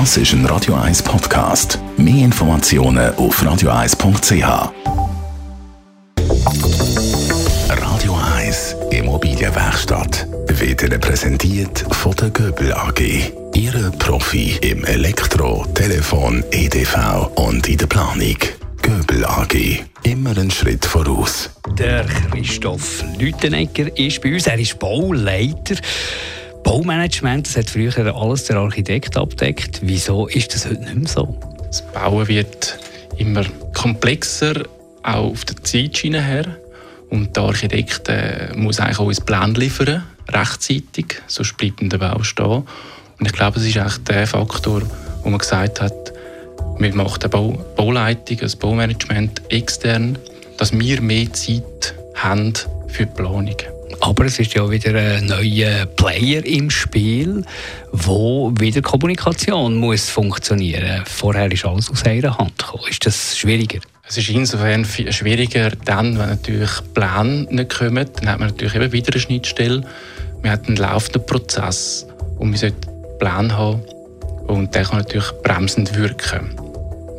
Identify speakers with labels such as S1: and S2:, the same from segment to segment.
S1: Das ist ein Radio 1 Podcast. Mehr Informationen auf radio1.ch. Radio 1 Immobilienwerkstatt wird Ihnen präsentiert von der Göbel AG. Ihre Profi im Elektro, Telefon, EDV und in der Planung. Göbel AG. Immer einen Schritt voraus.
S2: Der Christoph Lütenegger ist bei uns. Er ist Bauleiter. Baumanagement, das hat früher alles der Architekt abdeckt. Wieso ist das heute nicht mehr so?
S3: Das Bauen wird immer komplexer, auch auf der Zeitschiene her. Und der Architekt äh, muss eigentlich auch ein Plan liefern, rechtzeitig, sonst bleibt der Bau stehen. Und ich glaube, das ist eigentlich der Faktor, wo man gesagt hat, wir machen eine Bau Bauleitung, ein Baumanagement extern, dass wir mehr Zeit haben für die Planung.
S2: Aber es ist ja wieder ein neuer Player im Spiel, wo wieder Kommunikation muss funktionieren. Vorher ist alles aus einer Hand gekommen. Ist das schwieriger?
S3: Es ist insofern schwieriger, dann, wenn natürlich Pläne nicht kommen, dann hat man natürlich eben wieder eine Schnittstelle. Wir haben einen laufenden Prozess und sollten einen Plan haben und der kann natürlich bremsend wirken.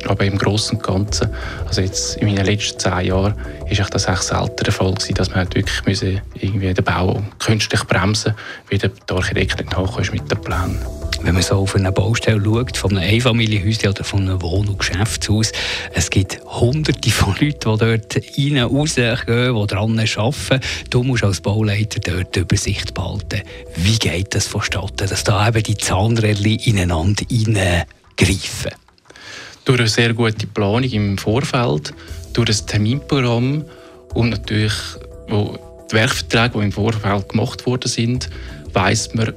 S3: Aber im Großen und Ganzen, also jetzt in meinen letzten zehn Jahren, ist das echt selten der Fall gewesen, dass man halt wirklich müssen irgendwie den Bau künstlich bremsen wie der Architekt nicht nachkommt mit dem Plan.
S2: Wenn man so auf eine Baustelle schaut, von einem Einfamilienhäuschen oder von einem Wohn- und Geschäftshaus, es gibt hunderte von Leuten, die dort rein, rausgehen, die daran arbeiten. Du musst als Bauleiter dort die Übersicht behalten. Wie geht das vonstatten, dass da eben die Zahnräder ineinander hineingreifen?
S3: Durch eine sehr gute Planung im Vorfeld, durch ein Terminprogramm und natürlich wo die Werkverträge, die im Vorfeld gemacht worden sind, weiß man,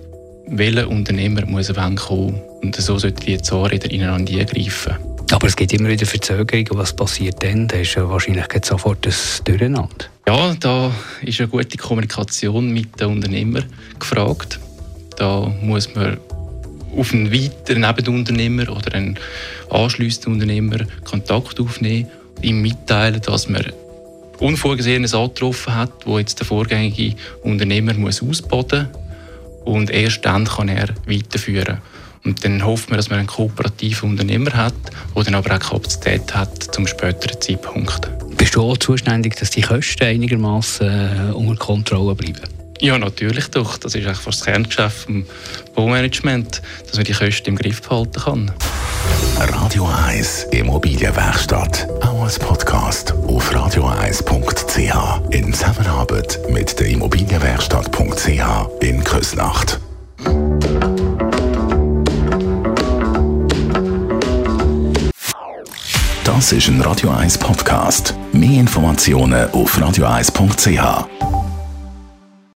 S3: welcher Unternehmer muss wann kommen. Und so sollten die Zahnräder ineinander eingreifen.
S2: Aber es gibt immer wieder Verzögerungen. Was passiert dann? Da ist ja wahrscheinlich sofort ein Durcheinander.
S3: Ja, da ist eine gute Kommunikation mit den Unternehmern gefragt. Da muss man auf einen weiteren Nebenunternehmer oder einen anschliessenden Unternehmer Kontakt aufnehmen, ihm mitteilen, dass man Unvorgesehenes angetroffen hat, wo jetzt der vorgängige Unternehmer muss ausbaden muss und erst dann kann er weiterführen. Und dann hoffen wir, dass man einen kooperativen Unternehmer hat, der dann aber auch Kapazität hat zum späteren Zeitpunkt.
S2: Bist du auch zuständig, dass die Kosten einigermaßen äh, unter Kontrolle bleiben?
S3: Ja, natürlich doch. Das ist eigentlich das Kerngeschäft des Baumanagement, dass man die Kosten im Griff behalten kann.
S1: Radio 1 Immobilienwerkstatt. Auch als Podcast auf radio1.ch. In Zusammenarbeit mit der Immobilienwerkstatt.ch in Küsnacht. Das ist ein Radio 1 Podcast. Mehr Informationen auf radio1.ch.